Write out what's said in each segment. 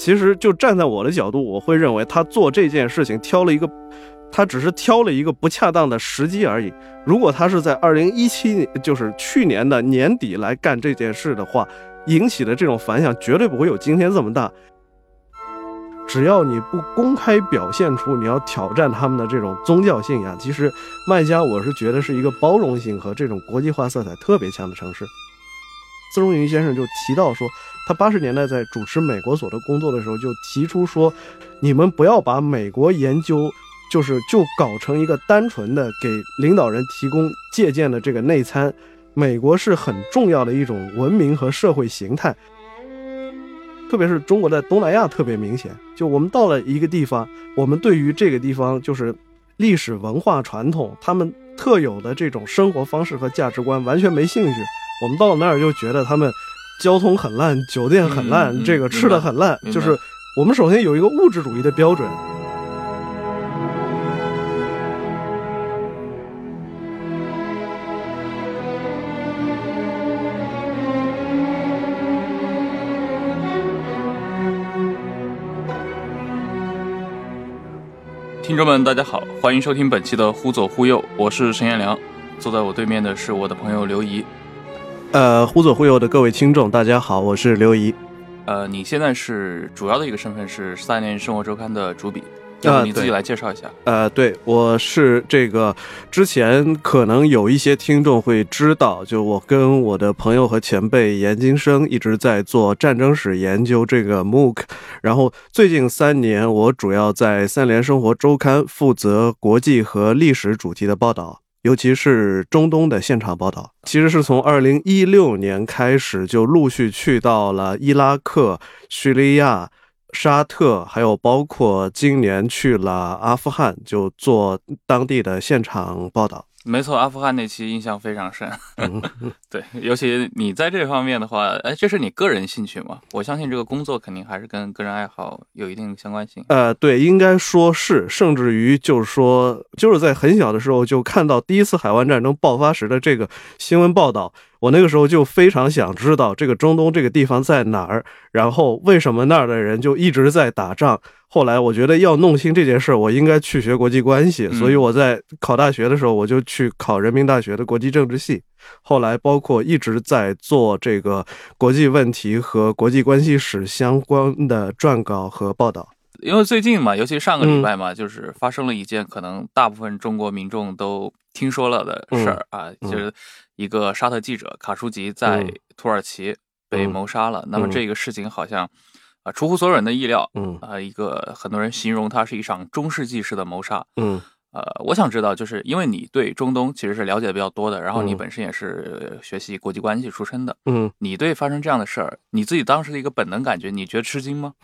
其实就站在我的角度，我会认为他做这件事情挑了一个，他只是挑了一个不恰当的时机而已。如果他是在二零一七年，就是去年的年底来干这件事的话，引起的这种反响绝对不会有今天这么大。只要你不公开表现出你要挑战他们的这种宗教信仰，其实麦加我是觉得是一个包容性和这种国际化色彩特别强的城市。资荣云先生就提到说，他八十年代在主持美国所的工作的时候，就提出说，你们不要把美国研究，就是就搞成一个单纯的给领导人提供借鉴的这个内参。美国是很重要的一种文明和社会形态，特别是中国在东南亚特别明显。就我们到了一个地方，我们对于这个地方就是历史文化传统，他们特有的这种生活方式和价值观完全没兴趣。我们到了那儿就觉得他们交通很烂，酒店很烂，这个吃的很烂。就是我们首先有一个物质主义的标准。听众们，大家好，欢迎收听本期的《忽左忽右》，我是陈彦良，坐在我对面的是我的朋友刘怡。呃，忽左忽右的各位听众，大家好，我是刘怡。呃，你现在是主要的一个身份是《三联生活周刊》的主笔，要不你自己来介绍一下？呃，对，我是这个之前可能有一些听众会知道，就我跟我的朋友和前辈严金生一直在做战争史研究这个 MOOC，然后最近三年我主要在《三联生活周刊》负责国际和历史主题的报道。尤其是中东的现场报道，其实是从二零一六年开始就陆续去到了伊拉克、叙利亚、沙特，还有包括今年去了阿富汗，就做当地的现场报道。没错，阿富汗那期印象非常深。对，尤其你在这方面的话，哎，这是你个人兴趣吗？我相信这个工作肯定还是跟个人爱好有一定相关性。呃，对，应该说是，甚至于就是说，就是在很小的时候就看到第一次海湾战争爆发时的这个新闻报道。我那个时候就非常想知道这个中东这个地方在哪儿，然后为什么那儿的人就一直在打仗。后来我觉得要弄清这件事，我应该去学国际关系，所以我在考大学的时候我就去考人民大学的国际政治系。后来包括一直在做这个国际问题和国际关系史相关的撰稿和报道。因为最近嘛，尤其上个礼拜嘛，就是发生了一件可能大部分中国民众都听说了的事儿啊，就是一个沙特记者卡舒吉在土耳其被谋杀了。那么这个事情好像啊出乎所有人的意料，嗯。啊，一个很多人形容它是一场中世纪式的谋杀，嗯。呃，我想知道，就是因为你对中东其实是了解的比较多的，然后你本身也是学习国际关系出身的，嗯，你对发生这样的事儿，你自己当时的一个本能感觉，你觉得吃惊吗？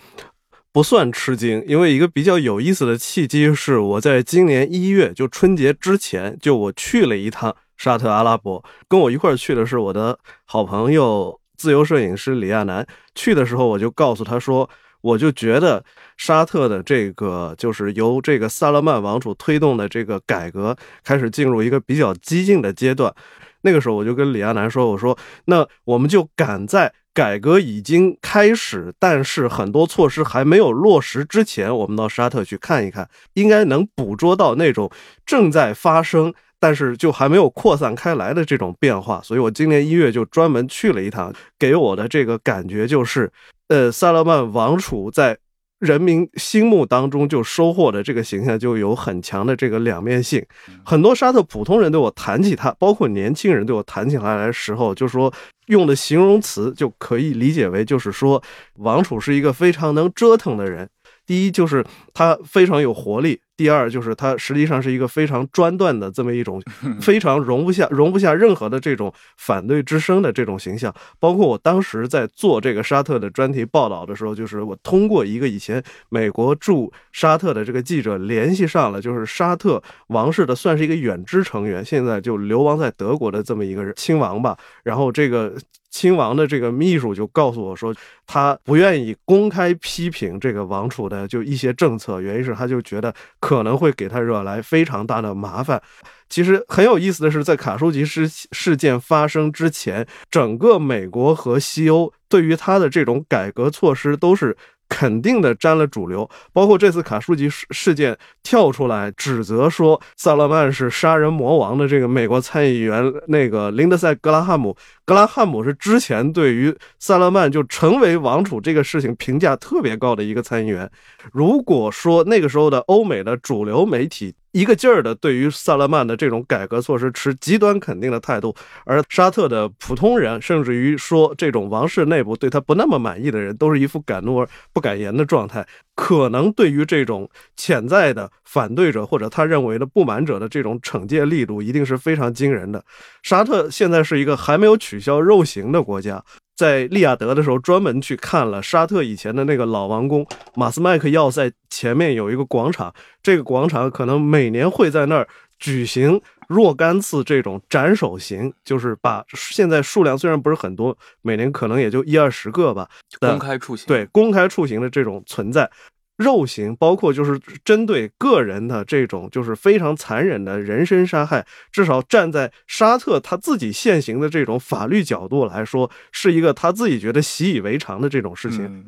不算吃惊，因为一个比较有意思的契机是，我在今年一月就春节之前，就我去了一趟沙特阿拉伯，跟我一块儿去的是我的好朋友自由摄影师李亚男。去的时候，我就告诉他说，我就觉得沙特的这个就是由这个萨勒曼王储推动的这个改革开始进入一个比较激进的阶段。那个时候，我就跟李亚男说，我说，那我们就赶在。改革已经开始，但是很多措施还没有落实之前，我们到沙特去看一看，应该能捕捉到那种正在发生，但是就还没有扩散开来的这种变化。所以我今年一月就专门去了一趟，给我的这个感觉就是，呃，萨勒曼王储在。人民心目当中就收获的这个形象就有很强的这个两面性，很多沙特普通人对我谈起他，包括年轻人对我谈起他来的时候，就说用的形容词就可以理解为就是说王储是一个非常能折腾的人。第一就是他非常有活力。第二就是他实际上是一个非常专断的这么一种，非常容不下容不下任何的这种反对之声的这种形象。包括我当时在做这个沙特的专题报道的时候，就是我通过一个以前美国驻沙特的这个记者联系上了，就是沙特王室的算是一个远支成员，现在就流亡在德国的这么一个亲王吧。然后这个。亲王的这个秘书就告诉我说，他不愿意公开批评这个王储的就一些政策，原因是他就觉得可能会给他惹来非常大的麻烦。其实很有意思的是，在卡舒吉事事件发生之前，整个美国和西欧对于他的这种改革措施都是肯定的沾了主流，包括这次卡舒吉事事件跳出来指责说萨勒曼是杀人魔王的这个美国参议员那个林德赛·格拉汉姆，格拉汉姆是之前对于萨勒曼就成为王储这个事情评价特别高的一个参议员。如果说那个时候的欧美的主流媒体，一个劲儿的对于萨勒曼的这种改革措施持极端肯定的态度，而沙特的普通人，甚至于说这种王室内部对他不那么满意的人，都是一副敢怒而不敢言的状态，可能对于这种潜在的反对者或者他认为的不满者的这种惩戒力度，一定是非常惊人的。沙特现在是一个还没有取消肉刑的国家。在利雅得的时候，专门去看了沙特以前的那个老王宫马斯麦克要塞前面有一个广场，这个广场可能每年会在那儿举行若干次这种斩首刑，就是把现在数量虽然不是很多，每年可能也就一二十个吧，公开处刑，对公开处刑的这种存在。肉刑包括就是针对个人的这种就是非常残忍的人身杀害，至少站在沙特他自己现行的这种法律角度来说，是一个他自己觉得习以为常的这种事情。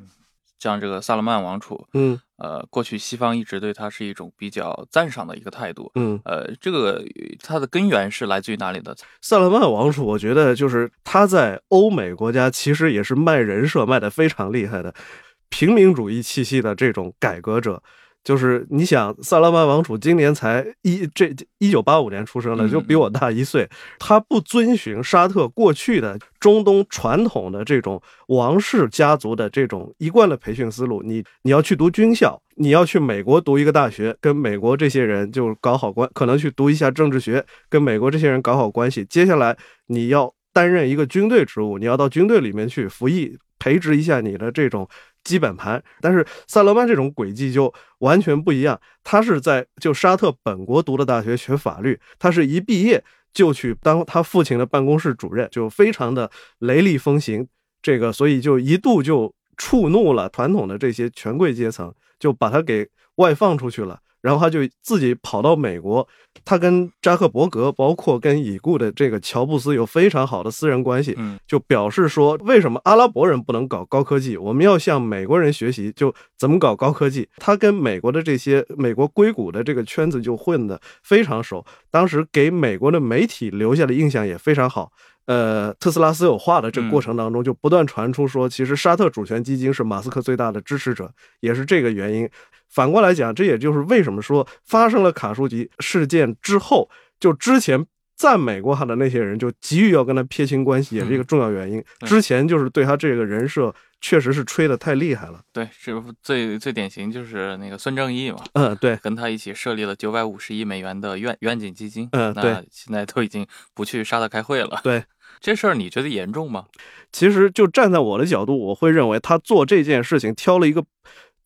像这个萨勒曼王储，嗯，呃，过去西方一直对他是一种比较赞赏的一个态度，嗯，呃，这个他的根源是来自于哪里的？萨勒曼王储，我觉得就是他在欧美国家其实也是卖人设卖的非常厉害的。平民主义气息的这种改革者，就是你想，萨拉曼王储今年才一这一九八五年出生的，就比我大一岁。他不遵循沙特过去的中东传统的这种王室家族的这种一贯的培训思路。你你要去读军校，你要去美国读一个大学，跟美国这些人就搞好关，可能去读一下政治学，跟美国这些人搞好关系。接下来你要担任一个军队职务，你要到军队里面去服役，培植一下你的这种。基本盘，但是萨勒曼这种轨迹就完全不一样。他是在就沙特本国读的大学学法律，他是一毕业就去当他父亲的办公室主任，就非常的雷厉风行。这个所以就一度就触怒了传统的这些权贵阶层，就把他给外放出去了。然后他就自己跑到美国，他跟扎克伯格，包括跟已故的这个乔布斯有非常好的私人关系，就表示说，为什么阿拉伯人不能搞高科技？我们要向美国人学习，就怎么搞高科技。他跟美国的这些美国硅谷的这个圈子就混得非常熟，当时给美国的媒体留下的印象也非常好。呃，特斯拉私有化的这个过程当中，就不断传出说，其实沙特主权基金是马斯克最大的支持者，也是这个原因。反过来讲，这也就是为什么说发生了卡舒吉事件之后，就之前赞美过他的那些人，就急于要跟他撇清关系，也是一个重要原因。之前就是对他这个人设确实是吹的太厉害了。对，是最最典型就是那个孙正义嘛，嗯，对，跟他一起设立了九百五十亿美元的愿愿景基金，嗯，对，现在都已经不去沙特开会了。对。这事儿你觉得严重吗？其实就站在我的角度，我会认为他做这件事情挑了一个，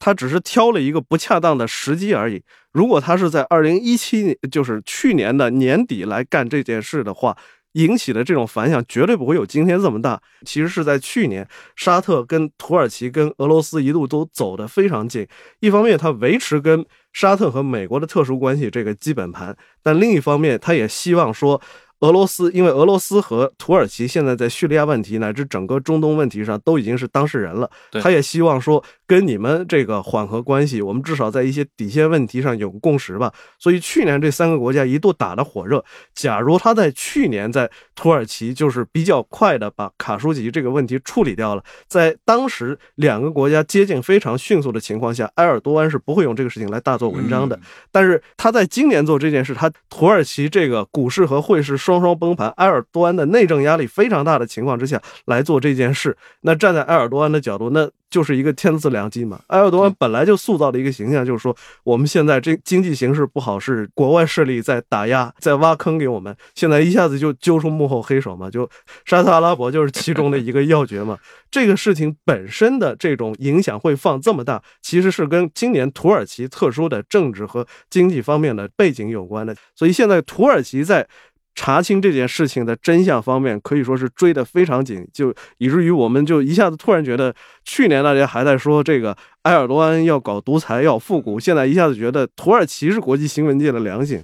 他只是挑了一个不恰当的时机而已。如果他是在二零一七年，就是去年的年底来干这件事的话，引起的这种反响绝对不会有今天这么大。其实是在去年，沙特跟土耳其跟俄罗斯一路都走得非常近。一方面，他维持跟沙特和美国的特殊关系这个基本盘，但另一方面，他也希望说。俄罗斯，因为俄罗斯和土耳其现在在叙利亚问题乃至整个中东问题上都已经是当事人了，他也希望说跟你们这个缓和关系，我们至少在一些底线问题上有个共识吧。所以去年这三个国家一度打得火热。假如他在去年在土耳其就是比较快的把卡舒吉这个问题处理掉了，在当时两个国家接近非常迅速的情况下，埃尔多安是不会用这个事情来大做文章的。但是他在今年做这件事，他土耳其这个股市和汇市双双崩盘，埃尔多安的内政压力非常大的情况之下来做这件事，那站在埃尔多安的角度，那。就是一个天赐良机嘛。埃尔多安本来就塑造的一个形象，就是说我们现在这经济形势不好，是国外势力在打压，在挖坑给我们。现在一下子就揪出幕后黑手嘛，就沙特阿拉伯就是其中的一个要诀嘛。这个事情本身的这种影响会放这么大，其实是跟今年土耳其特殊的政治和经济方面的背景有关的。所以现在土耳其在。查清这件事情的真相方面，可以说是追得非常紧，就以至于我们就一下子突然觉得，去年大家还在说这个埃尔多安要搞独裁要复古，现在一下子觉得土耳其是国际新闻界的良心。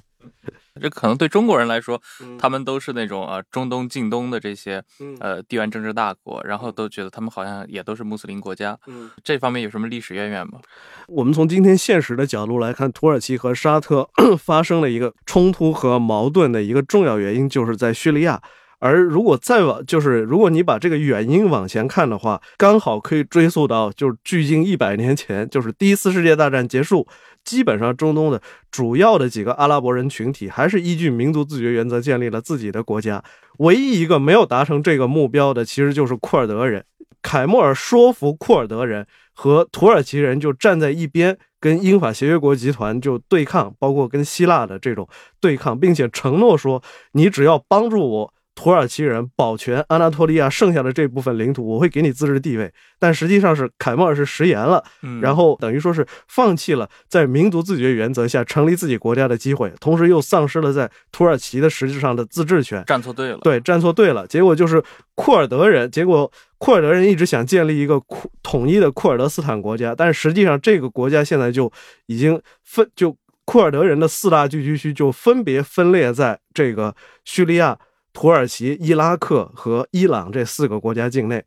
这可能对中国人来说，他们都是那种啊中东、近东的这些呃地缘政治大国，然后都觉得他们好像也都是穆斯林国家。嗯，这方面有什么历史渊源吗？我们从今天现实的角度来看，土耳其和沙特 发生了一个冲突和矛盾的一个重要原因，就是在叙利亚。而如果再往，就是如果你把这个原因往前看的话，刚好可以追溯到就是距今一百年前，就是第一次世界大战结束，基本上中东的主要的几个阿拉伯人群体还是依据民族自决原则建立了自己的国家。唯一一个没有达成这个目标的，其实就是库尔德人。凯莫尔说服库尔德人和土耳其人就站在一边，跟英法协约国集团就对抗，包括跟希腊的这种对抗，并且承诺说，你只要帮助我。土耳其人保全安纳托利亚剩下的这部分领土，我会给你自治地位。但实际上是凯末尔是食言了，然后等于说是放弃了在民族自决原则下成立自己国家的机会，同时又丧失了在土耳其的实质上的自治权。站错队了，对，站错队了。结果就是库尔德人，结果库尔德人一直想建立一个库统一的库尔德斯坦国家，但是实际上这个国家现在就已经分，就库尔德人的四大聚居区就分别分裂在这个叙利亚。土耳其、伊拉克和伊朗这四个国家境内，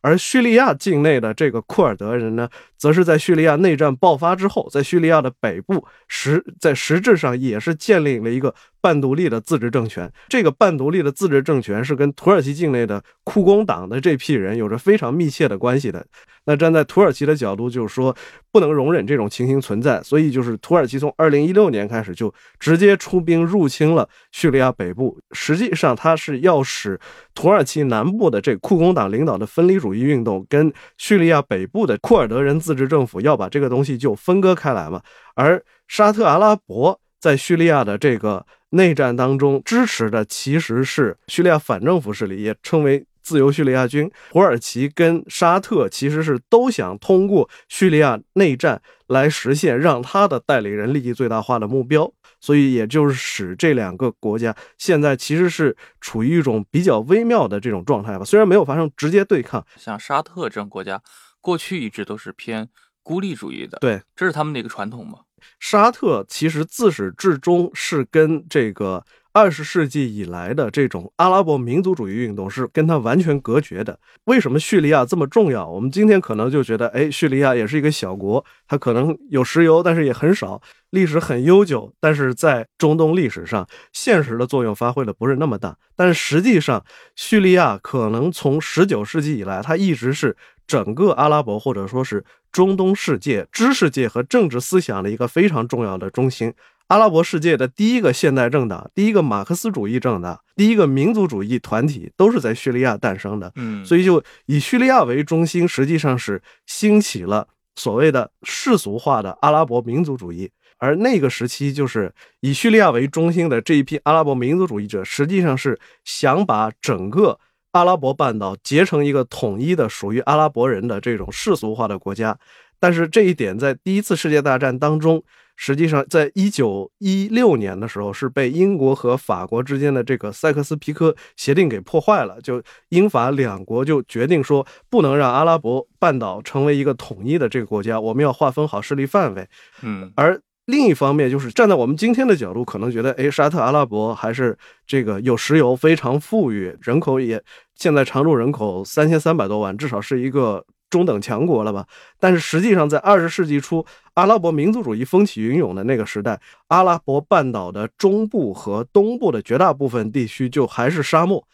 而叙利亚境内的这个库尔德人呢，则是在叙利亚内战爆发之后，在叙利亚的北部实，在实质上也是建立了一个。半独立的自治政权，这个半独立的自治政权是跟土耳其境内的库工党的这批人有着非常密切的关系的。那站在土耳其的角度，就是说不能容忍这种情形存在，所以就是土耳其从二零一六年开始就直接出兵入侵了叙利亚北部。实际上，它是要使土耳其南部的这库工党领导的分离主义运动跟叙利亚北部的库尔德人自治政府要把这个东西就分割开来嘛。而沙特阿拉伯在叙利亚的这个。内战当中支持的其实是叙利亚反政府势力，也称为自由叙利亚军。土耳其跟沙特其实是都想通过叙利亚内战来实现让他的代理人利益最大化的目标，所以也就是使这两个国家现在其实是处于一种比较微妙的这种状态吧。虽然没有发生直接对抗，像沙特这种国家过去一直都是偏孤立主义的，对，这是他们的一个传统嘛。沙特其实自始至终是跟这个二十世纪以来的这种阿拉伯民族主义运动是跟它完全隔绝的。为什么叙利亚这么重要？我们今天可能就觉得，哎，叙利亚也是一个小国，它可能有石油，但是也很少，历史很悠久，但是在中东历史上，现实的作用发挥的不是那么大。但是实际上，叙利亚可能从十九世纪以来，它一直是。整个阿拉伯或者说是中东世界知识界和政治思想的一个非常重要的中心，阿拉伯世界的第一个现代政党、第一个马克思主义政党、第一个民族主义团体都是在叙利亚诞生的。嗯，所以就以叙利亚为中心，实际上是兴起了所谓的世俗化的阿拉伯民族主义。而那个时期，就是以叙利亚为中心的这一批阿拉伯民族主义者，实际上是想把整个。阿拉伯半岛结成一个统一的、属于阿拉伯人的这种世俗化的国家，但是这一点在第一次世界大战当中，实际上在一九一六年的时候是被英国和法国之间的这个塞克斯皮科协定给破坏了。就英法两国就决定说，不能让阿拉伯半岛成为一个统一的这个国家，我们要划分好势力范围。嗯，而。另一方面，就是站在我们今天的角度，可能觉得，哎，沙特阿拉伯还是这个有石油，非常富裕，人口也现在常住人口三千三百多万，至少是一个中等强国了吧？但是实际上，在二十世纪初，阿拉伯民族主义风起云涌的那个时代，阿拉伯半岛的中部和东部的绝大部分地区就还是沙漠。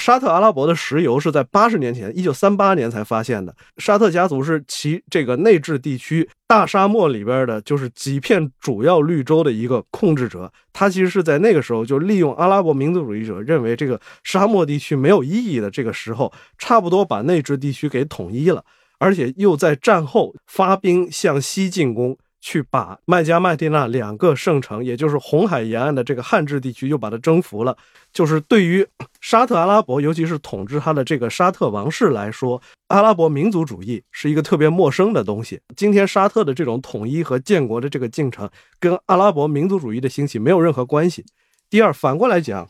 沙特阿拉伯的石油是在八十年前，一九三八年才发现的。沙特家族是其这个内治地区大沙漠里边的，就是几片主要绿洲的一个控制者。他其实是在那个时候就利用阿拉伯民族主义者认为这个沙漠地区没有意义的这个时候，差不多把内治地区给统一了，而且又在战后发兵向西进攻。去把麦加、麦地那两个圣城，也就是红海沿岸的这个汉治地区，又把它征服了。就是对于沙特阿拉伯，尤其是统治他的这个沙特王室来说，阿拉伯民族主义是一个特别陌生的东西。今天沙特的这种统一和建国的这个进程，跟阿拉伯民族主义的兴起没有任何关系。第二，反过来讲，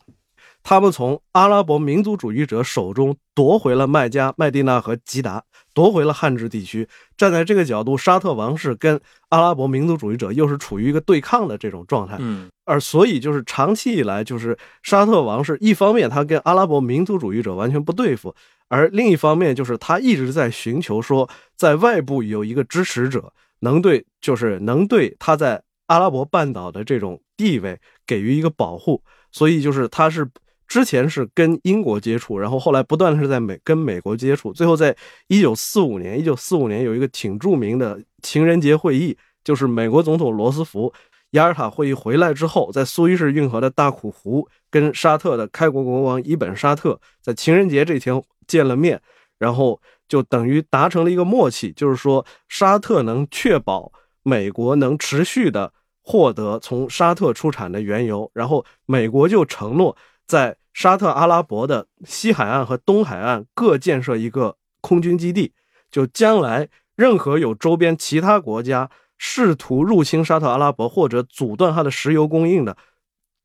他们从阿拉伯民族主义者手中夺回了麦加、麦地那和吉达，夺回了汉治地区。站在这个角度，沙特王室跟阿拉伯民族主义者又是处于一个对抗的这种状态。嗯，而所以就是长期以来，就是沙特王室一方面他跟阿拉伯民族主义者完全不对付，而另一方面就是他一直在寻求说，在外部有一个支持者，能对就是能对他在阿拉伯半岛的这种地位给予一个保护。所以就是他是之前是跟英国接触，然后后来不断的是在美跟美国接触，最后在一九四五年，一九四五年有一个挺著名的情人节会议，就是美国总统罗斯福雅尔塔会议回来之后，在苏伊士运河的大苦湖跟沙特的开国国王伊本沙特在情人节这天见了面，然后就等于达成了一个默契，就是说沙特能确保美国能持续的。获得从沙特出产的原油，然后美国就承诺在沙特阿拉伯的西海岸和东海岸各建设一个空军基地，就将来任何有周边其他国家试图入侵沙特阿拉伯或者阻断它的石油供应的，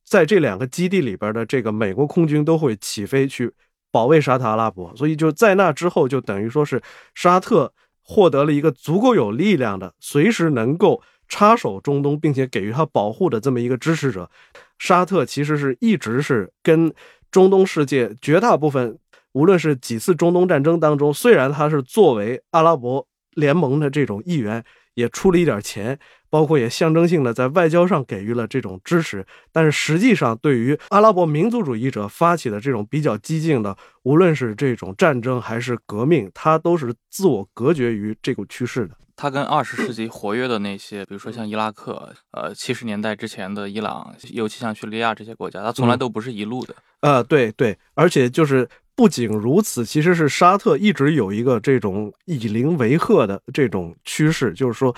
在这两个基地里边的这个美国空军都会起飞去保卫沙特阿拉伯。所以就在那之后，就等于说是沙特获得了一个足够有力量的，随时能够。插手中东，并且给予他保护的这么一个支持者，沙特其实是一直是跟中东世界绝大部分，无论是几次中东战争当中，虽然他是作为阿拉伯联盟的这种一员，也出了一点钱，包括也象征性的在外交上给予了这种支持，但是实际上对于阿拉伯民族主义者发起的这种比较激进的，无论是这种战争还是革命，他都是自我隔绝于这股趋势的。它跟二十世纪活跃的那些，比如说像伊拉克，呃，七十年代之前的伊朗，尤其像叙利亚这些国家，它从来都不是一路的。呃，对对，而且就是不仅如此，其实是沙特一直有一个这种以邻为壑的这种趋势，就是说，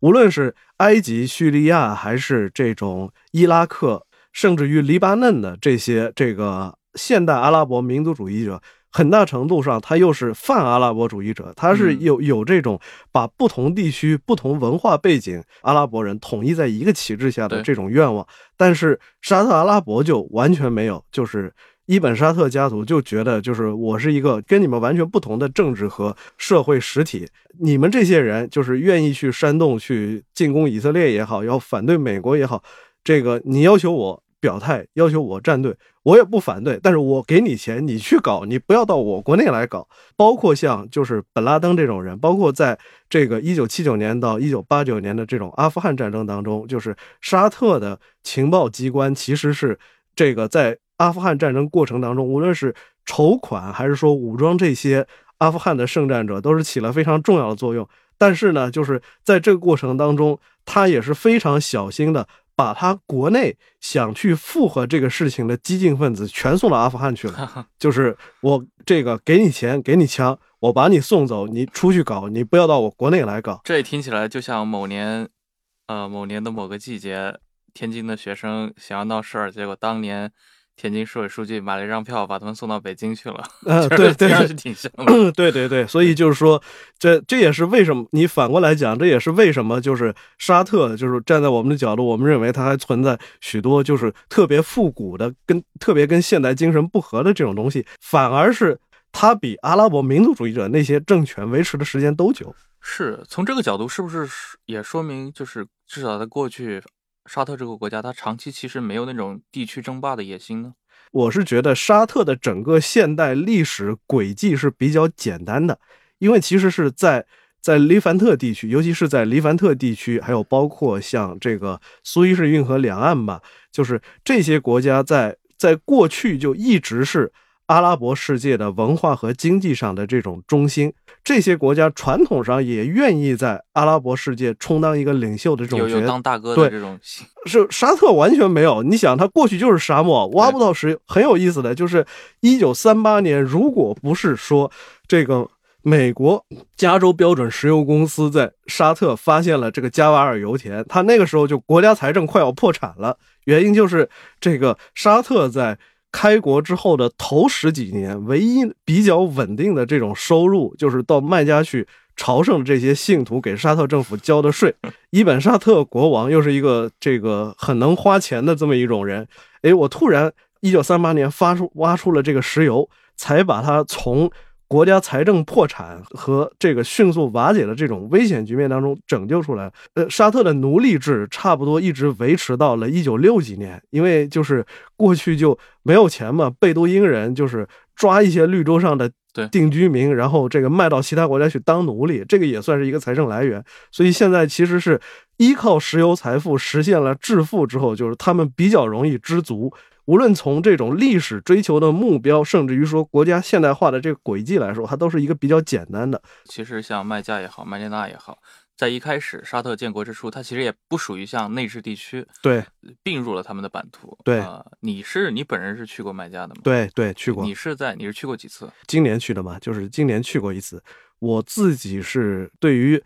无论是埃及、叙利亚，还是这种伊拉克，甚至于黎巴嫩的这些这个现代阿拉伯民族主义者。很大程度上，他又是泛阿拉伯主义者，他是有有这种把不同地区、不同文化背景阿拉伯人统一在一个旗帜下的这种愿望。但是沙特阿拉伯就完全没有，就是伊本沙特家族就觉得，就是我是一个跟你们完全不同的政治和社会实体，你们这些人就是愿意去煽动、去进攻以色列也好，要反对美国也好，这个你要求我。表态要求我站队，我也不反对，但是我给你钱，你去搞，你不要到我国内来搞。包括像就是本拉登这种人，包括在这个一九七九年到一九八九年的这种阿富汗战争当中，就是沙特的情报机关其实是这个在阿富汗战争过程当中，无论是筹款还是说武装这些阿富汗的圣战者，都是起了非常重要的作用。但是呢，就是在这个过程当中，他也是非常小心的。把他国内想去附和这个事情的激进分子全送到阿富汗去了，就是我这个给你钱，给你枪，我把你送走，你出去搞，你不要到我国内来搞。这也听起来就像某年，呃，某年的某个季节，天津的学生想要闹事儿，结果当年。天津市委书记买了一张票，把他们送到北京去了。嗯，对 对，是挺像的。对对对，所以就是说，这这也是为什么你反过来讲，这也是为什么就是沙特，就是站在我们的角度，我们认为它还存在许多就是特别复古的、跟特别跟现代精神不合的这种东西，反而是它比阿拉伯民族主义者那些政权维持的时间都久。是从这个角度，是不是也说明就是至少在过去？沙特这个国家，它长期其实没有那种地区争霸的野心呢。我是觉得沙特的整个现代历史轨迹是比较简单的，因为其实是在在黎凡特地区，尤其是在黎凡特地区，还有包括像这个苏伊士运河两岸吧，就是这些国家在在过去就一直是。阿拉伯世界的文化和经济上的这种中心，这些国家传统上也愿意在阿拉伯世界充当一个领袖的这种角色，当大哥的这种。是沙特完全没有，你想，他过去就是沙漠，挖不到石油。很有意思的就是，一九三八年，如果不是说这个美国加州标准石油公司在沙特发现了这个加瓦尔油田，他那个时候就国家财政快要破产了。原因就是这个沙特在。开国之后的头十几年，唯一比较稳定的这种收入，就是到麦加去朝圣这些信徒给沙特政府交的税。伊本沙特国王又是一个这个很能花钱的这么一种人，哎，我突然一九三八年发出挖出了这个石油，才把它从国家财政破产和这个迅速瓦解的这种危险局面当中拯救出来。呃，沙特的奴隶制差不多一直维持到了一九六几年，因为就是过去就没有钱嘛，贝都因人就是抓一些绿洲上的定居民，然后这个卖到其他国家去当奴隶，这个也算是一个财政来源。所以现在其实是依靠石油财富实现了致富之后，就是他们比较容易知足。无论从这种历史追求的目标，甚至于说国家现代化的这个轨迹来说，它都是一个比较简单的。其实像麦加也好，麦加纳也好，在一开始沙特建国之初，它其实也不属于像内置地区，对，并入了他们的版图。对，你是你本人是去过麦加的吗？对对，去过。你是在你是去过几次？今年去的嘛，就是今年去过一次。我自己是对于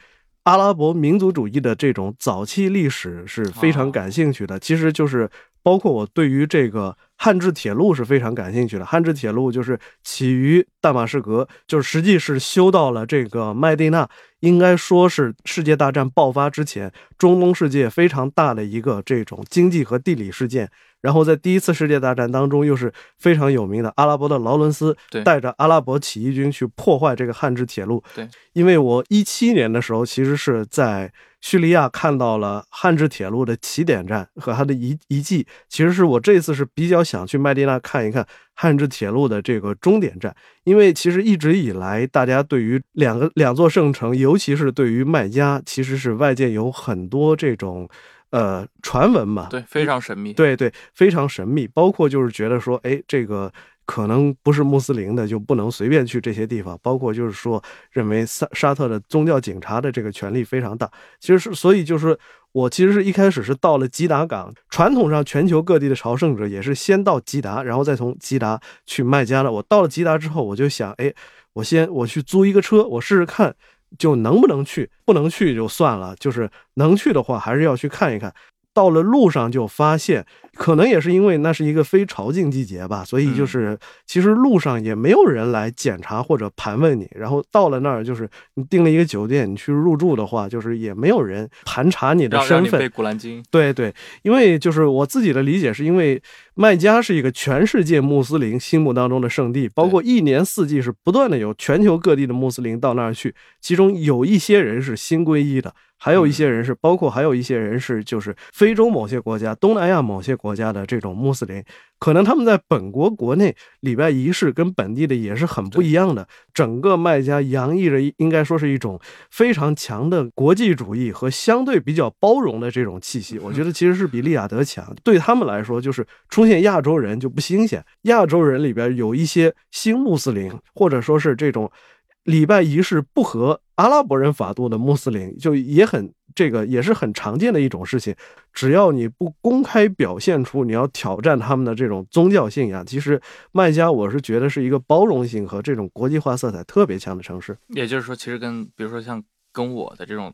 阿拉伯民族主义的这种早期历史是非常感兴趣的。其实就是。包括我对于这个汉制铁路是非常感兴趣的。汉制铁路就是起于大马士革，就是实际是修到了这个麦地那，应该说是世界大战爆发之前，中东世界非常大的一个这种经济和地理事件。然后在第一次世界大战当中，又是非常有名的阿拉伯的劳伦斯带着阿拉伯起义军去破坏这个汉制铁路。对，因为我一七年的时候其实是在叙利亚看到了汉志铁路的起点站和它的遗遗迹，其实是我这次是比较想去麦地那看一看汉制铁路的这个终点站，因为其实一直以来大家对于两个两座圣城，尤其是对于麦加，其实是外界有很多这种。呃，传闻嘛，对，非常神秘，对对，非常神秘。包括就是觉得说，哎，这个可能不是穆斯林的，就不能随便去这些地方。包括就是说，认为沙沙特的宗教警察的这个权力非常大。其实是，所以就是我其实是一开始是到了吉达港，传统上全球各地的朝圣者也是先到吉达，然后再从吉达去麦加的。我到了吉达之后，我就想，哎，我先我去租一个车，我试试看。就能不能去？不能去就算了。就是能去的话，还是要去看一看。到了路上就发现，可能也是因为那是一个非朝觐季节吧，所以就是其实路上也没有人来检查或者盘问你。然后到了那儿，就是你订了一个酒店，你去入住的话，就是也没有人盘查你的身份。古兰经。对对，因为就是我自己的理解，是因为麦加是一个全世界穆斯林心目当中的圣地，包括一年四季是不断的有全球各地的穆斯林到那儿去，其中有一些人是新皈依的。还有一些人是，包括还有一些人是，就是非洲某些国家、东南亚某些国家的这种穆斯林，可能他们在本国国内礼拜仪式跟本地的也是很不一样的。整个卖家洋溢着应该说是一种非常强的国际主义和相对比较包容的这种气息。我觉得其实是比利亚德强。对他们来说，就是出现亚洲人就不新鲜。亚洲人里边有一些新穆斯林，或者说是这种。礼拜仪式不合阿拉伯人法度的穆斯林，就也很这个也是很常见的一种事情。只要你不公开表现出你要挑战他们的这种宗教信仰，其实麦加我是觉得是一个包容性和这种国际化色彩特别强的城市。也就是说，其实跟比如说像跟我的这种。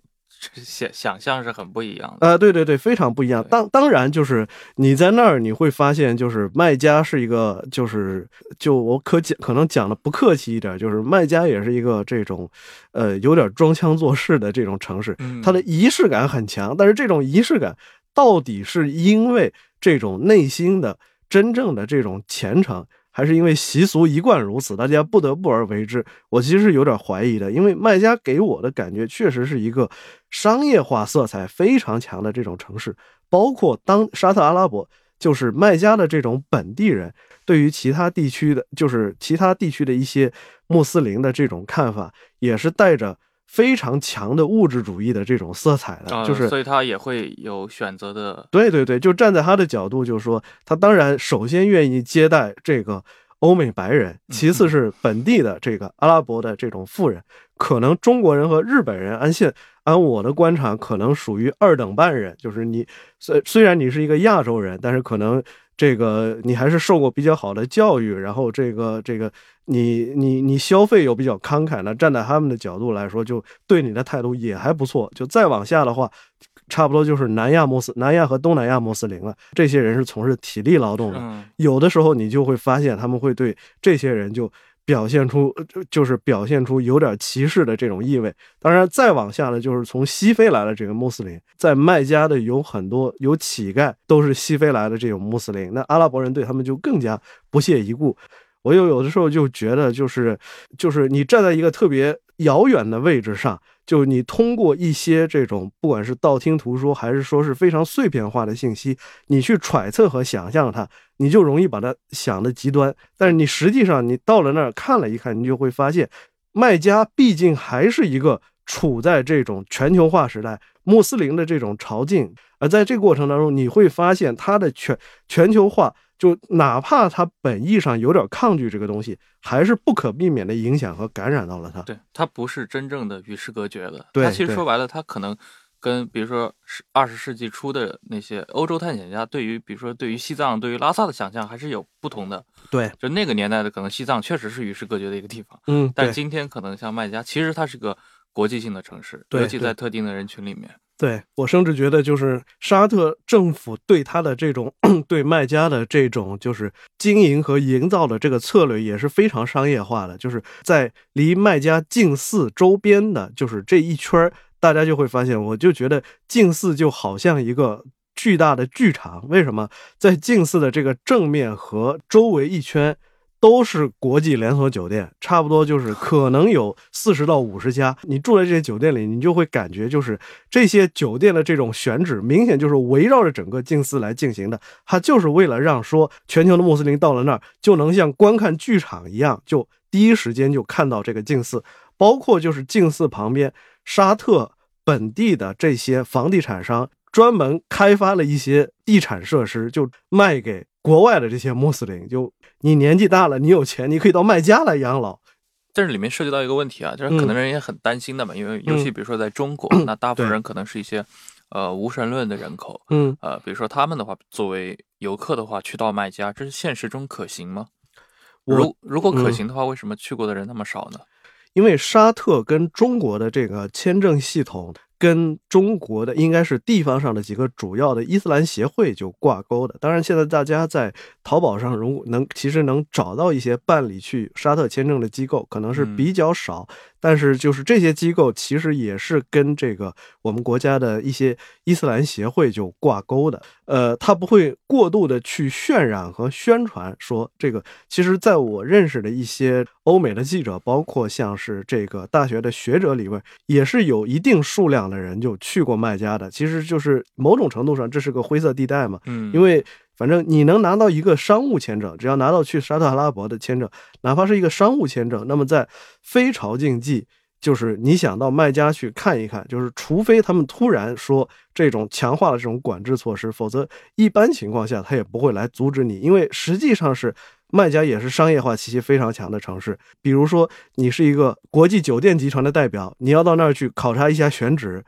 想想象是很不一样的，呃，对对对，非常不一样。当当然就是你在那儿你会发现，就是卖家是一个，就是就我可讲可能讲的不客气一点，就是卖家也是一个这种，呃，有点装腔作势的这种城市，它的仪式感很强。但是这种仪式感到底是因为这种内心的真正的这种虔诚？还是因为习俗一贯如此，大家不得不而为之。我其实是有点怀疑的，因为卖家给我的感觉确实是一个商业化色彩非常强的这种城市。包括当沙特阿拉伯，就是卖家的这种本地人，对于其他地区的，就是其他地区的一些穆斯林的这种看法，也是带着。非常强的物质主义的这种色彩的，就是，所以他也会有选择的。对对对，就站在他的角度，就是说，他当然首先愿意接待这个欧美白人，其次是本地的这个阿拉伯的这种富人。可能中国人和日本人，按现按我的观察，可能属于二等半人。就是你虽虽然你是一个亚洲人，但是可能。这个你还是受过比较好的教育，然后这个这个你你你消费又比较慷慨，那站在他们的角度来说，就对你的态度也还不错。就再往下的话，差不多就是南亚穆斯南亚和东南亚穆斯林了。这些人是从事体力劳动的，有的时候你就会发现他们会对这些人就。表现出就是表现出有点歧视的这种意味。当然，再往下呢，就是从西非来的这个穆斯林，在麦加的有很多有乞丐，都是西非来的这种穆斯林。那阿拉伯人对他们就更加不屑一顾。我又有的时候就觉得，就是就是你站在一个特别遥远的位置上，就你通过一些这种不管是道听途说，还是说是非常碎片化的信息，你去揣测和想象它，你就容易把它想的极端。但是你实际上你到了那儿看了一看，你就会发现，卖家毕竟还是一个处在这种全球化时代，穆斯林的这种朝觐，而在这个过程当中，你会发现它的全全球化。就哪怕他本意上有点抗拒这个东西，还是不可避免的影响和感染到了他。对他不是真正的与世隔绝的。对，他其实说白了，他可能跟比如说是二十世纪初的那些欧洲探险家对于比如说对于西藏、对于拉萨的想象还是有不同的。对，就那个年代的可能西藏确实是与世隔绝的一个地方。嗯，但今天可能像麦加，其实它是个国际性的城市，尤其在特定的人群里面。对我甚至觉得，就是沙特政府对他的这种 对卖家的这种就是经营和营造的这个策略也是非常商业化的。就是在离卖家近似周边的，就是这一圈，大家就会发现，我就觉得近似就好像一个巨大的剧场。为什么在近似的这个正面和周围一圈？都是国际连锁酒店，差不多就是 可能有四十到五十家。你住在这些酒店里，你就会感觉就是这些酒店的这种选址，明显就是围绕着整个静寺来进行的。它就是为了让说全球的穆斯林到了那儿，就能像观看剧场一样，就第一时间就看到这个静寺。包括就是静寺旁边沙特本地的这些房地产商，专门开发了一些地产设施，就卖给国外的这些穆斯林，就。你年纪大了，你有钱，你可以到麦加来养老。但是里面涉及到一个问题啊，就是可能人也很担心的嘛，因为尤其比如说在中国，那大部分人可能是一些呃无神论的人口，嗯，呃，比如说他们的话，作为游客的话，去到麦加，这是现实中可行吗？如如果可行的话，为什么去过的人那么少呢？因为沙特跟中国的这个签证系统。跟中国的应该是地方上的几个主要的伊斯兰协会就挂钩的。当然，现在大家在淘宝上如果能其实能找到一些办理去沙特签证的机构，可能是比较少。但是就是这些机构其实也是跟这个我们国家的一些伊斯兰协会就挂钩的。呃，他不会过度的去渲染和宣传说这个。其实，在我认识的一些欧美的记者，包括像是这个大学的学者里面，也是有一定数量。的人就去过麦加的，其实就是某种程度上这是个灰色地带嘛。嗯，因为反正你能拿到一个商务签证，只要拿到去沙特阿拉伯的签证，哪怕是一个商务签证，那么在非朝觐季，就是你想到卖家去看一看，就是除非他们突然说这种强化了这种管制措施，否则一般情况下他也不会来阻止你，因为实际上是。卖家也是商业化气息非常强的城市。比如说，你是一个国际酒店集团的代表，你要到那儿去考察一下选址，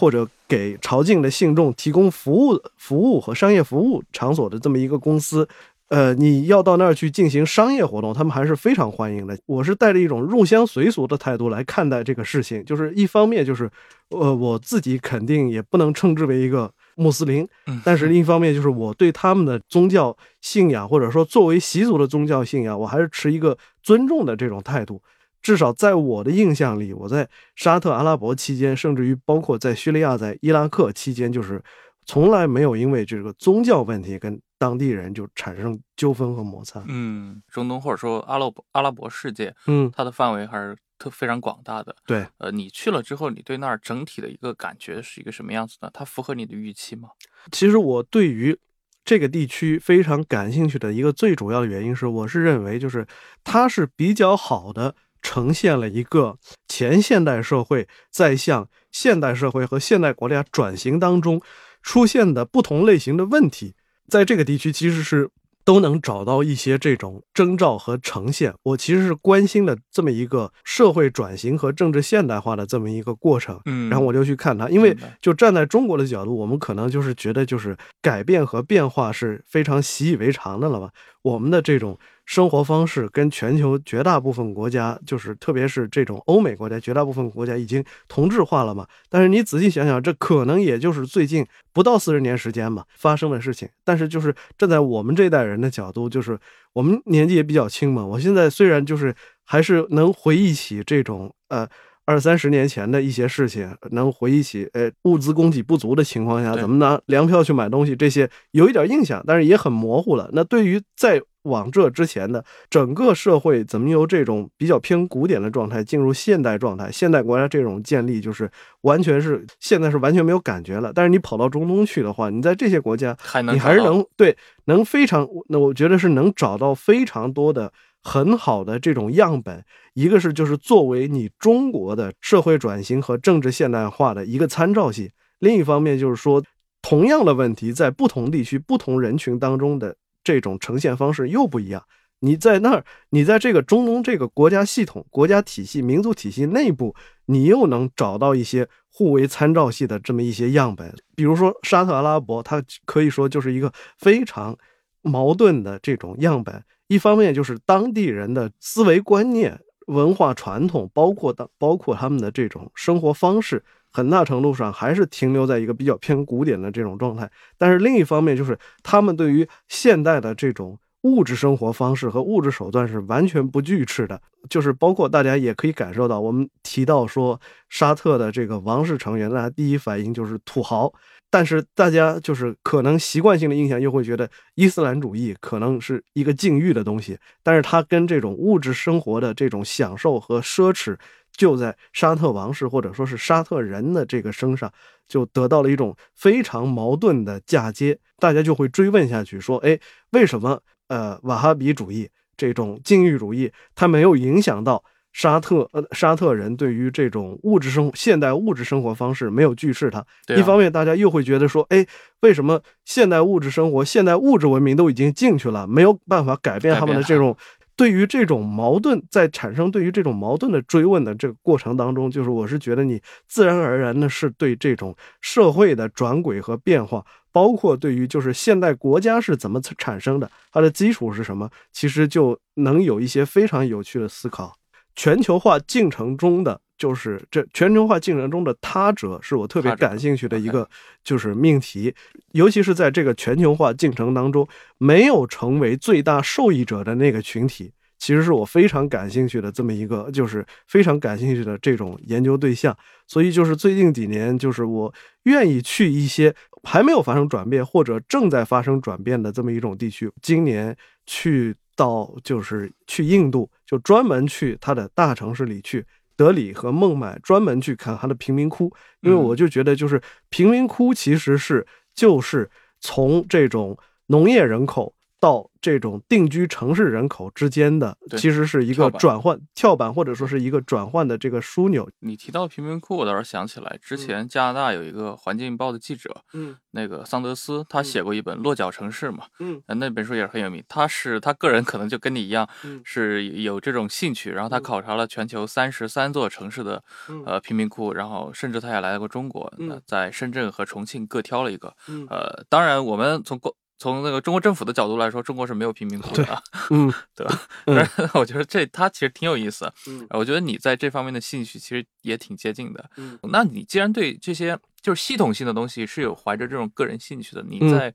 或者给朝觐的信众提供服务、服务和商业服务场所的这么一个公司，呃，你要到那儿去进行商业活动，他们还是非常欢迎的。我是带着一种入乡随俗的态度来看待这个事情，就是一方面就是，呃，我自己肯定也不能称之为一个。穆斯林，但是另一方面，就是我对他们的宗教信仰，或者说作为习俗的宗教信仰，我还是持一个尊重的这种态度。至少在我的印象里，我在沙特阿拉伯期间，甚至于包括在叙利亚、在伊拉克期间，就是从来没有因为这个宗教问题跟当地人就产生纠纷和摩擦。嗯，中东或者说阿拉伯阿拉伯世界，嗯，它的范围还是。特非常广大的，对，呃，你去了之后，你对那儿整体的一个感觉是一个什么样子呢？它符合你的预期吗？其实我对于这个地区非常感兴趣的一个最主要的原因是，我是认为就是它是比较好的呈现了一个前现代社会在向现代社会和现代国家转型当中出现的不同类型的问题，在这个地区其实是。都能找到一些这种征兆和呈现。我其实是关心的这么一个社会转型和政治现代化的这么一个过程。嗯，然后我就去看它，因为就站在中国的角度，我们可能就是觉得就是改变和变化是非常习以为常的了吧。我们的这种。生活方式跟全球绝大部分国家，就是特别是这种欧美国家，绝大部分国家已经同质化了嘛。但是你仔细想想，这可能也就是最近不到四十年时间嘛发生的事情。但是就是站在我们这一代人的角度，就是我们年纪也比较轻嘛。我现在虽然就是还是能回忆起这种呃二三十年前的一些事情，能回忆起呃物资供给不足的情况下怎么拿粮票去买东西，这些有一点印象，但是也很模糊了。那对于在往这之前的整个社会怎么由这种比较偏古典的状态进入现代状态？现代国家这种建立就是完全是现在是完全没有感觉了。但是你跑到中东去的话，你在这些国家，你还是能对能非常那我觉得是能找到非常多的很好的这种样本。一个是就是作为你中国的社会转型和政治现代化的一个参照系，另一方面就是说同样的问题在不同地区不同人群当中的。这种呈现方式又不一样。你在那儿，你在这个中东这个国家系统、国家体系、民族体系内部，你又能找到一些互为参照系的这么一些样本。比如说沙特阿拉伯，它可以说就是一个非常矛盾的这种样本。一方面就是当地人的思维观念、文化传统，包括当包括他们的这种生活方式。很大程度上还是停留在一个比较偏古典的这种状态，但是另一方面就是他们对于现代的这种物质生活方式和物质手段是完全不拒斥的，就是包括大家也可以感受到，我们提到说沙特的这个王室成员，大家第一反应就是土豪，但是大家就是可能习惯性的印象又会觉得伊斯兰主义可能是一个禁欲的东西，但是它跟这种物质生活的这种享受和奢侈。就在沙特王室或者说是沙特人的这个身上，就得到了一种非常矛盾的嫁接。大家就会追问下去，说：哎，为什么呃瓦哈比主义这种禁欲主义，它没有影响到沙特呃沙特人对于这种物质生现代物质生活方式没有拒斥它？一方面，大家又会觉得说：哎，为什么现代物质生活、现代物质文明都已经进去了，没有办法改变他们的这种？对于这种矛盾，在产生对于这种矛盾的追问的这个过程当中，就是我是觉得你自然而然的是对这种社会的转轨和变化，包括对于就是现代国家是怎么产生的，它的基础是什么，其实就能有一些非常有趣的思考。全球化进程中的。就是这全球化进程中的他者，是我特别感兴趣的一个就是命题，尤其是在这个全球化进程当中，没有成为最大受益者的那个群体，其实是我非常感兴趣的这么一个，就是非常感兴趣的这种研究对象。所以就是最近几年，就是我愿意去一些还没有发生转变或者正在发生转变的这么一种地区。今年去到就是去印度，就专门去他的大城市里去。德里和孟买专门去看他的贫民窟，因为我就觉得，就是贫民窟其实是就是从这种农业人口到。这种定居城市人口之间的，其实是一个转换跳板，或者说是一个转换的这个枢纽。你提到贫民窟，我倒是想起来，之前加拿大有一个环境报的记者，嗯，那个桑德斯，他写过一本《落脚城市》嘛，嗯，那本书也是很有名。他是他个人可能就跟你一样，是有这种兴趣，然后他考察了全球三十三座城市的呃贫民窟，然后甚至他也来过中国，在深圳和重庆各挑了一个，呃，当然我们从国。从那个中国政府的角度来说，中国是没有贫民窟的，嗯，对吧？我觉得这他其实挺有意思。嗯，我觉得你在这方面的兴趣其实也挺接近的。嗯，那你既然对这些就是系统性的东西是有怀着这种个人兴趣的，你在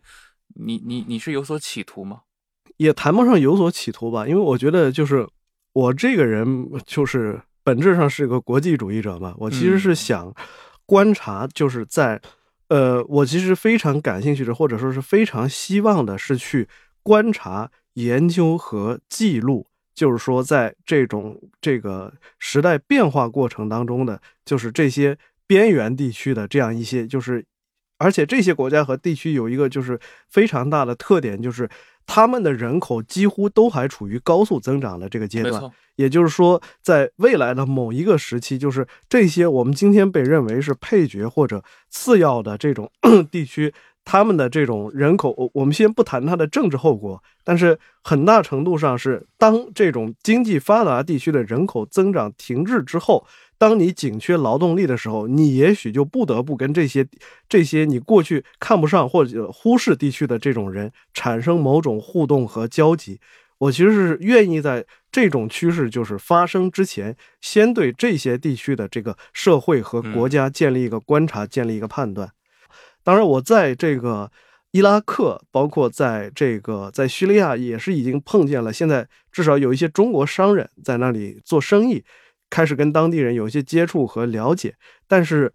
你你你是有所企图吗？也谈不上有所企图吧，因为我觉得就是我这个人就是本质上是个国际主义者嘛，我其实是想观察，就是在。呃，我其实非常感兴趣的，或者说是非常希望的，是去观察、研究和记录，就是说，在这种这个时代变化过程当中的，就是这些边缘地区的这样一些，就是，而且这些国家和地区有一个就是非常大的特点，就是。他们的人口几乎都还处于高速增长的这个阶段，也就是说，在未来的某一个时期，就是这些我们今天被认为是配角或者次要的这种 地区，他们的这种人口，我们先不谈它的政治后果，但是很大程度上是当这种经济发达地区的人口增长停滞之后。当你紧缺劳动力的时候，你也许就不得不跟这些、这些你过去看不上或者忽视地区的这种人产生某种互动和交集。我其实是愿意在这种趋势就是发生之前，先对这些地区的这个社会和国家建立一个观察，建立一个判断。当然，我在这个伊拉克，包括在这个在叙利亚，也是已经碰见了。现在至少有一些中国商人在那里做生意，开始跟当地人有一些接触和了解。但是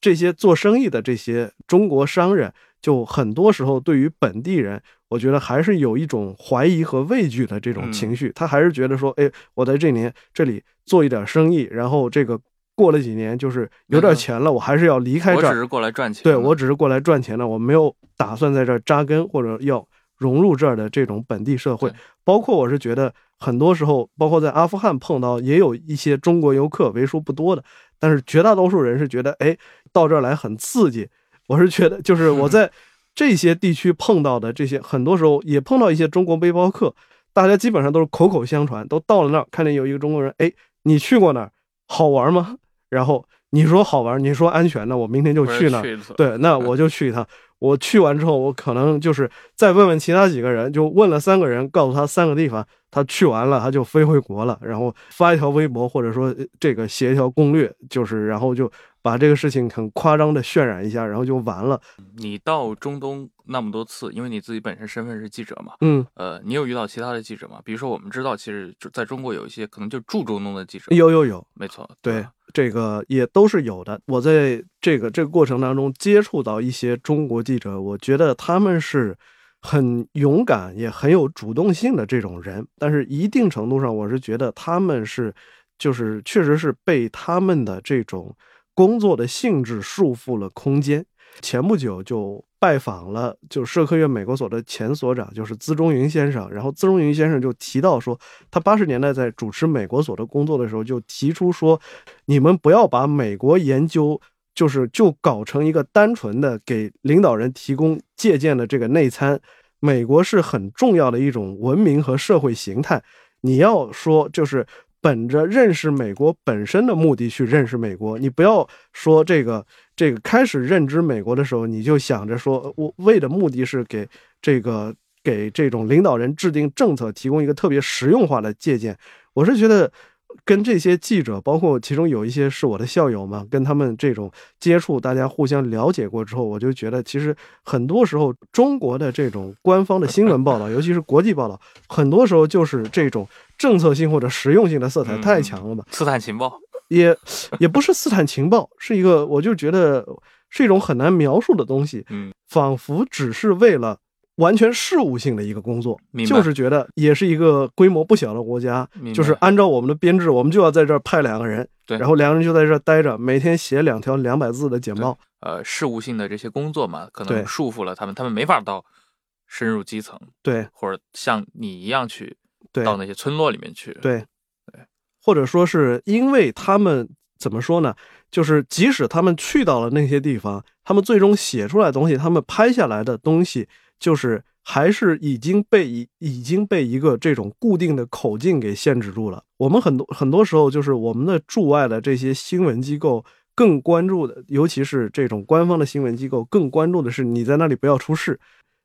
这些做生意的这些中国商人，就很多时候对于本地人，我觉得还是有一种怀疑和畏惧的这种情绪。他还是觉得说，哎，我在这年这里做一点生意，然后这个。过了几年，就是有点钱了，我还是要离开这儿。我只是过来赚钱。对我只是过来赚钱的，我没有打算在这儿扎根或者要融入这儿的这种本地社会。包括我是觉得，很多时候，包括在阿富汗碰到也有一些中国游客，为数不多的，但是绝大多数人是觉得，哎，到这儿来很刺激。我是觉得，就是我在这些地区碰到的这些，很多时候也碰到一些中国背包客，大家基本上都是口口相传，都到了那儿看见有一个中国人，哎，你去过那儿，好玩吗？然后你说好玩，你说安全，那我明天就去那儿。对，那我就去一趟。我去完之后，我可能就是再问问其他几个人，就问了三个人，告诉他三个地方。他去完了，他就飞回国了。然后发一条微博，或者说这个写一条攻略，就是然后就把这个事情很夸张的渲染一下，然后就完了。你到中东那么多次，因为你自己本身身份是记者嘛，嗯，呃，你有遇到其他的记者吗？比如说我们知道，其实在中国有一些可能就住中东的记者，有有有，没错，对。这个也都是有的。我在这个这个过程当中接触到一些中国记者，我觉得他们是很勇敢，也很有主动性的这种人。但是一定程度上，我是觉得他们是，就是确实是被他们的这种工作的性质束缚了空间。前不久就。拜访了，就社科院美国所的前所长，就是资中云先生。然后资中云先生就提到说，他八十年代在主持美国所的工作的时候，就提出说，你们不要把美国研究就是就搞成一个单纯的给领导人提供借鉴的这个内参。美国是很重要的一种文明和社会形态。你要说就是本着认识美国本身的目的去认识美国，你不要说这个。这个开始认知美国的时候，你就想着说，我为的目的是给这个给这种领导人制定政策，提供一个特别实用化的借鉴。我是觉得，跟这些记者，包括其中有一些是我的校友嘛，跟他们这种接触，大家互相了解过之后，我就觉得，其实很多时候中国的这种官方的新闻报道，尤其是国际报道，很多时候就是这种政策性或者实用性的色彩太强了吧？斯坦情报。也也不是斯坦情报，是一个，我就觉得是一种很难描述的东西，嗯，仿佛只是为了完全事务性的一个工作，就是觉得也是一个规模不小的国家，就是按照我们的编制，我们就要在这儿派两个人，对，然后两个人就在这儿待着，每天写两条两百字的简报，呃，事务性的这些工作嘛，可能束缚了他们，他们没法到深入基层，对，或者像你一样去到那些村落里面去，对。或者说是因为他们怎么说呢？就是即使他们去到了那些地方，他们最终写出来的东西，他们拍下来的东西，就是还是已经被已已经被一个这种固定的口径给限制住了。我们很多很多时候，就是我们的驻外的这些新闻机构更关注的，尤其是这种官方的新闻机构，更关注的是你在那里不要出事。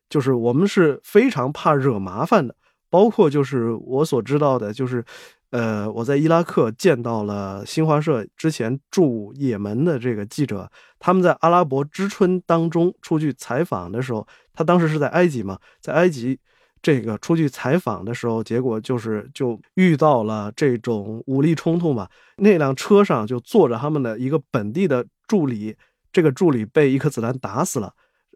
就是我们是非常怕惹麻烦的，包括就是我所知道的，就是。呃，我在伊拉克见到了新华社之前驻也门的这个记者，他们在阿拉伯之春当中出去采访的时候，他当时是在埃及嘛，在埃及这个出去采访的时候，结果就是就遇到了这种武力冲突嘛。那辆车上就坐着他们的一个本地的助理，这个助理被一颗子弹打死了，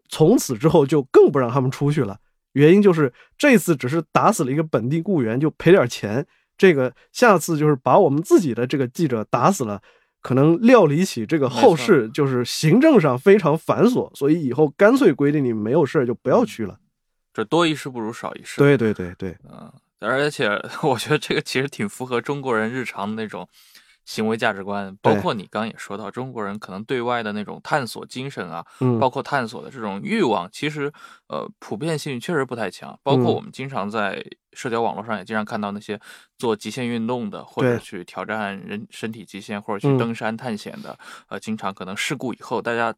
从此之后就更不让他们出去了。原因就是这次只是打死了一个本地雇员，就赔点钱。这个下次就是把我们自己的这个记者打死了，可能料理起这个后事就是行政上非常繁琐，所以以后干脆规定你没有事就不要去了。这多一事不如少一事。对对对对，嗯，而且 我觉得这个其实挺符合中国人日常的那种。行为价值观，包括你刚刚也说到，中国人可能对外的那种探索精神啊，包括探索的这种欲望，其实呃普遍性确实不太强。包括我们经常在社交网络上也经常看到那些做极限运动的，或者去挑战人身体极限，或者去登山探险的，呃，经常可能事故以后，大家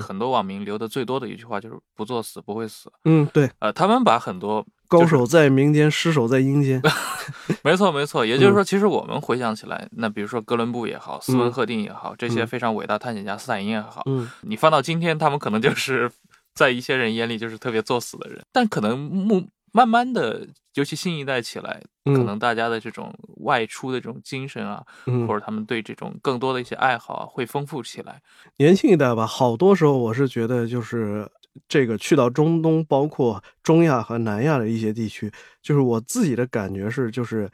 很多网民留的最多的一句话就是“不作死不会死”。嗯，对，呃，他们把很多。高手在民间，失手在阴间。没错，没错。也就是说，其实我们回想起来，那比如说哥伦布也好，斯文赫定也好，这些非常伟大探险家，斯坦因也好，嗯，你放到今天，他们可能就是在一些人眼里就是特别作死的人。但可能目慢慢的，尤其新一代起来，可能大家的这种外出的这种精神啊，或者他们对这种更多的一些爱好啊，会丰富起来。年轻一代吧，好多时候我是觉得就是这个去到中东，包括中亚和南亚的一些地区，就是我自己的感觉是，就是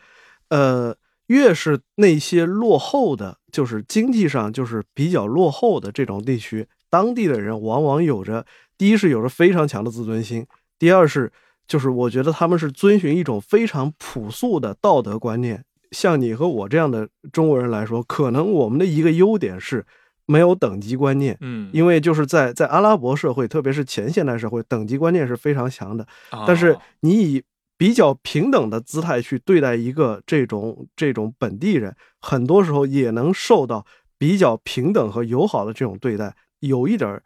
呃。越是那些落后的，就是经济上就是比较落后的这种地区，当地的人往往有着第一是有着非常强的自尊心，第二是就是我觉得他们是遵循一种非常朴素的道德观念。像你和我这样的中国人来说，可能我们的一个优点是没有等级观念，嗯，因为就是在在阿拉伯社会，特别是前现代社会，等级观念是非常强的。但是你以比较平等的姿态去对待一个这种这种本地人，很多时候也能受到比较平等和友好的这种对待。有一点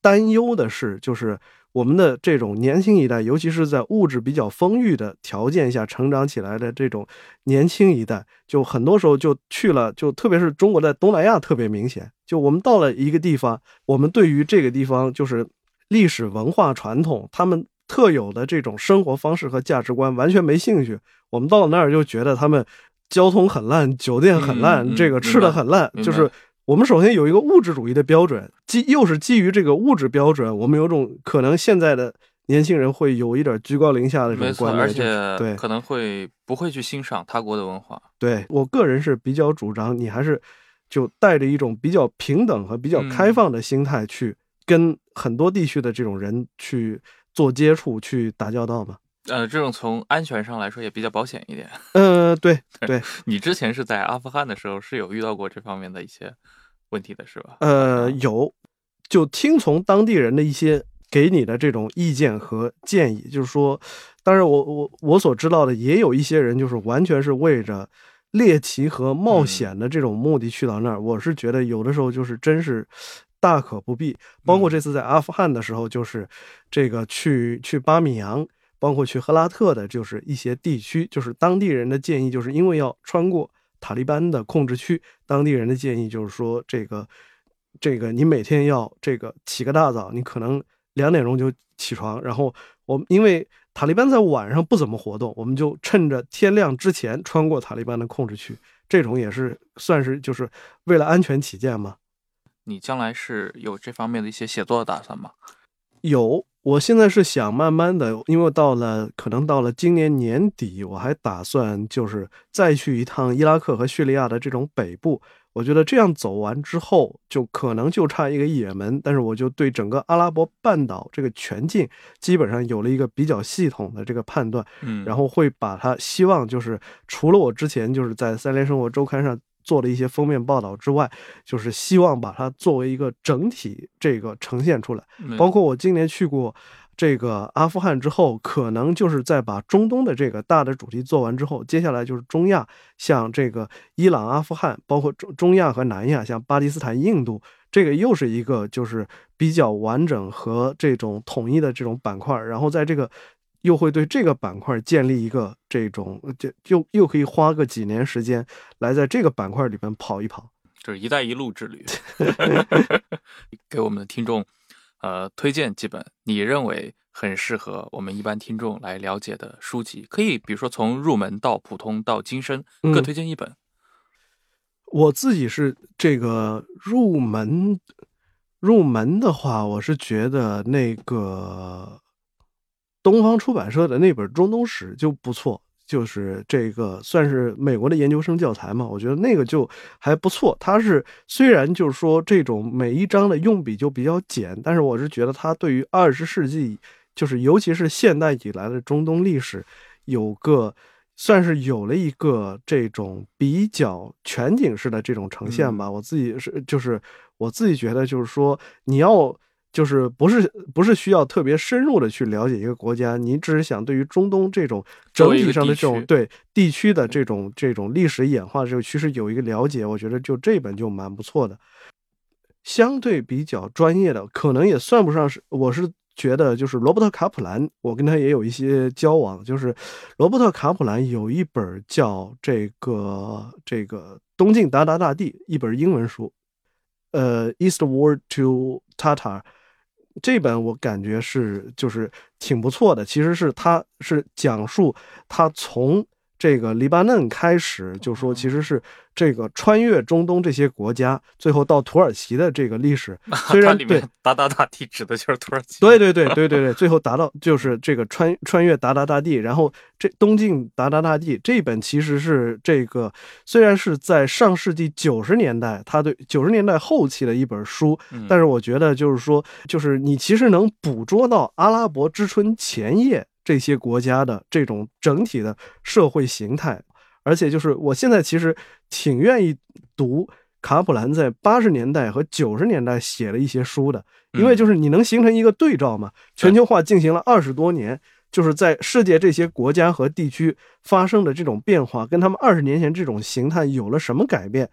担忧的是，就是我们的这种年轻一代，尤其是在物质比较丰裕的条件下成长起来的这种年轻一代，就很多时候就去了，就特别是中国在东南亚特别明显。就我们到了一个地方，我们对于这个地方就是历史文化传统，他们。特有的这种生活方式和价值观完全没兴趣。我们到了那儿就觉得他们交通很烂，酒店很烂，这个吃的很烂。就是我们首先有一个物质主义的标准，基又是基于这个物质标准，我们有种可能现在的年轻人会有一点居高临下的这种观念，而且对可能会不会去欣赏他国的文化。对我个人是比较主张，你还是就带着一种比较平等和比较开放的心态去跟很多地区的这种人去。做接触去打交道嘛？呃，这种从安全上来说也比较保险一点。呃，对对。你之前是在阿富汗的时候是有遇到过这方面的一些问题的，是吧？呃，有，就听从当地人的一些给你的这种意见和建议，就是说，当然我我我所知道的也有一些人就是完全是为着猎奇和冒险的这种目的去到那儿。我是觉得有的时候就是真是。大可不必，包括这次在阿富汗的时候，就是这个去去巴米扬，包括去赫拉特的，就是一些地区，就是当地人的建议，就是因为要穿过塔利班的控制区，当地人的建议就是说，这个这个你每天要这个起个大早，你可能两点钟就起床，然后我们因为塔利班在晚上不怎么活动，我们就趁着天亮之前穿过塔利班的控制区，这种也是算是就是为了安全起见嘛。你将来是有这方面的一些写作的打算吗？有，我现在是想慢慢的，因为到了可能到了今年年底，我还打算就是再去一趟伊拉克和叙利亚的这种北部。我觉得这样走完之后，就可能就差一个也门，但是我就对整个阿拉伯半岛这个全境基本上有了一个比较系统的这个判断。嗯，然后会把它希望就是除了我之前就是在三联生活周刊上。做了一些封面报道之外，就是希望把它作为一个整体这个呈现出来。包括我今年去过这个阿富汗之后，可能就是在把中东的这个大的主题做完之后，接下来就是中亚，像这个伊朗、阿富汗，包括中中亚和南亚，像巴基斯坦、印度，这个又是一个就是比较完整和这种统一的这种板块。然后在这个。又会对这个板块建立一个这种，就又又可以花个几年时间来在这个板块里边跑一跑，就是“一带一路”之旅。给我们的听众，呃，推荐几本你认为很适合我们一般听众来了解的书籍，可以比如说从入门到普通到精深，各推荐一本。我自己是这个入门，入门的话，我是觉得那个。东方出版社的那本中东史就不错，就是这个算是美国的研究生教材嘛，我觉得那个就还不错。它是虽然就是说这种每一章的用笔就比较简，但是我是觉得它对于二十世纪，就是尤其是现代以来的中东历史，有个算是有了一个这种比较全景式的这种呈现吧。我自己是就是我自己觉得就是说你要。就是不是不是需要特别深入的去了解一个国家，您只是想对于中东这种整体上的这种对地区的这种这种历史演化这个趋势有一个了解，我觉得就这本就蛮不错的。相对比较专业的，可能也算不上是，我是觉得就是罗伯特卡普兰，我跟他也有一些交往，就是罗伯特卡普兰有一本叫这个这个东晋鞑靼大帝一本英文书，呃，Eastward to Tatar。这本我感觉是就是挺不错的。其实是他是讲述他从这个黎巴嫩开始，就说其实是。这个穿越中东这些国家，最后到土耳其的这个历史，虽然对达达大地指的就是土耳其，对对对对对对，最后达到就是这个穿穿越达达大地，然后这东晋达达大地这本其实是这个虽然是在上世纪九十年代，他对九十年代后期的一本书，但是我觉得就是说，就是你其实能捕捉到阿拉伯之春前夜这些国家的这种整体的社会形态。而且就是我现在其实挺愿意读卡普兰在八十年代和九十年代写的一些书的，因为就是你能形成一个对照嘛。全球化进行了二十多年，就是在世界这些国家和地区发生的这种变化，跟他们二十年前这种形态有了什么改变？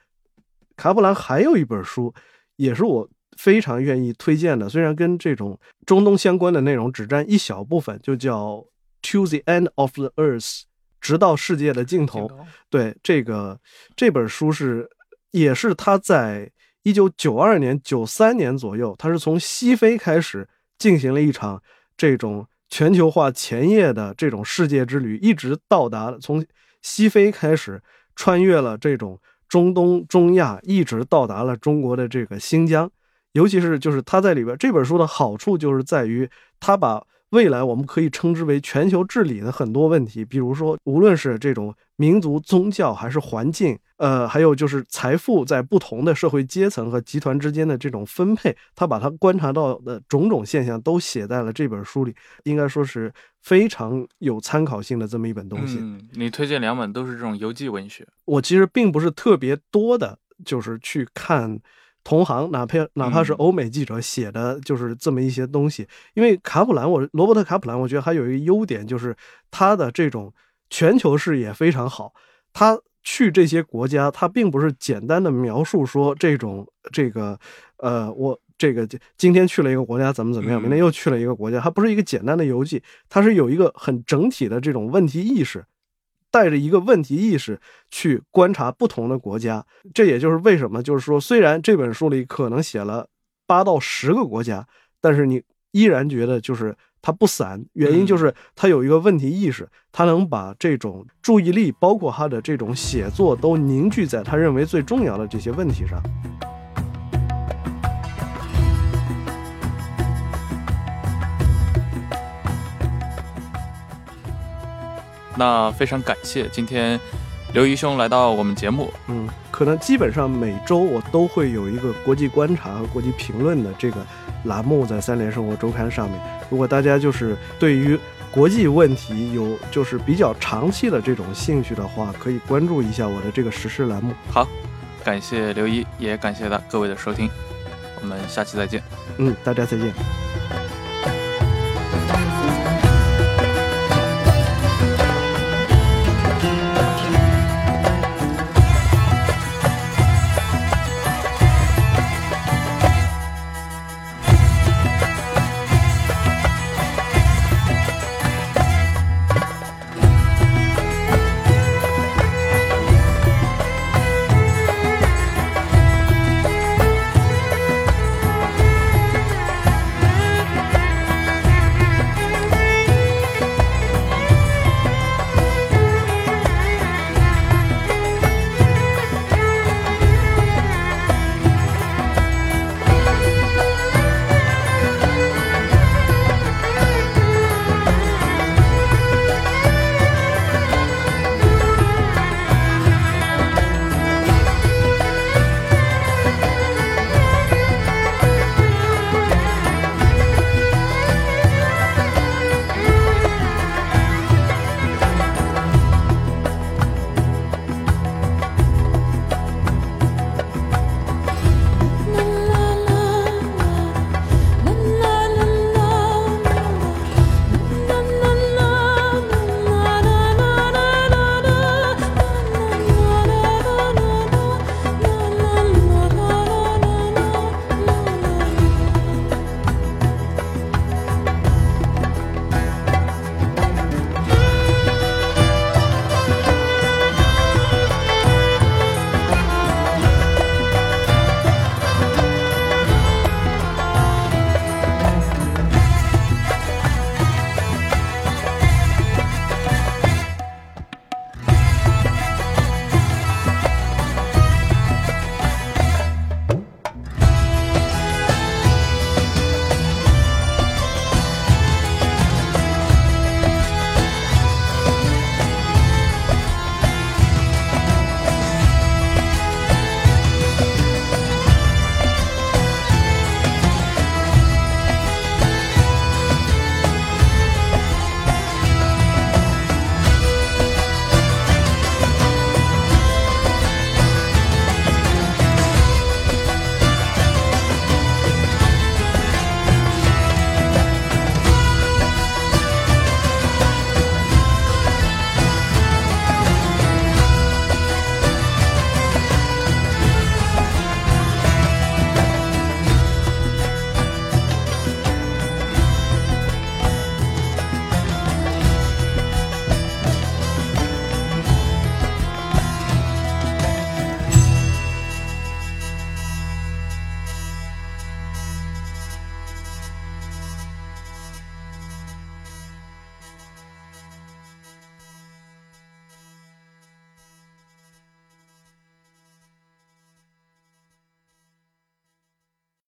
卡普兰还有一本书，也是我非常愿意推荐的，虽然跟这种中东相关的内容只占一小部分，就叫《To the End of the Earth》。直到世界的尽头，对这个这本书是，也是他在一九九二年、九三年左右，他是从西非开始进行了一场这种全球化前夜的这种世界之旅，一直到达从西非开始穿越了这种中东、中亚，一直到达了中国的这个新疆。尤其是就是他在里边这本书的好处就是在于他把。未来我们可以称之为全球治理的很多问题，比如说，无论是这种民族、宗教，还是环境，呃，还有就是财富在不同的社会阶层和集团之间的这种分配，他把他观察到的种种现象都写在了这本书里，应该说是非常有参考性的这么一本东西。嗯，你推荐两本都是这种游记文学，我其实并不是特别多的，就是去看。同行，哪怕哪怕是欧美记者写的，就是这么一些东西。因为卡普兰，我罗伯特卡普兰，我觉得还有一个优点，就是他的这种全球视野非常好。他去这些国家，他并不是简单的描述说这种这个，呃，我这个今天去了一个国家怎么怎么样，明天又去了一个国家，它不是一个简单的游记，它是有一个很整体的这种问题意识。带着一个问题意识去观察不同的国家，这也就是为什么，就是说，虽然这本书里可能写了八到十个国家，但是你依然觉得就是它不散，原因就是它有一个问题意识，它能把这种注意力，包括他的这种写作，都凝聚在他认为最重要的这些问题上。那非常感谢今天刘一兄来到我们节目。嗯，可能基本上每周我都会有一个国际观察和国际评论的这个栏目在三联生活周刊上面。如果大家就是对于国际问题有就是比较长期的这种兴趣的话，可以关注一下我的这个时事栏目。好，感谢刘一，也感谢大各位的收听，我们下期再见。嗯，大家再见。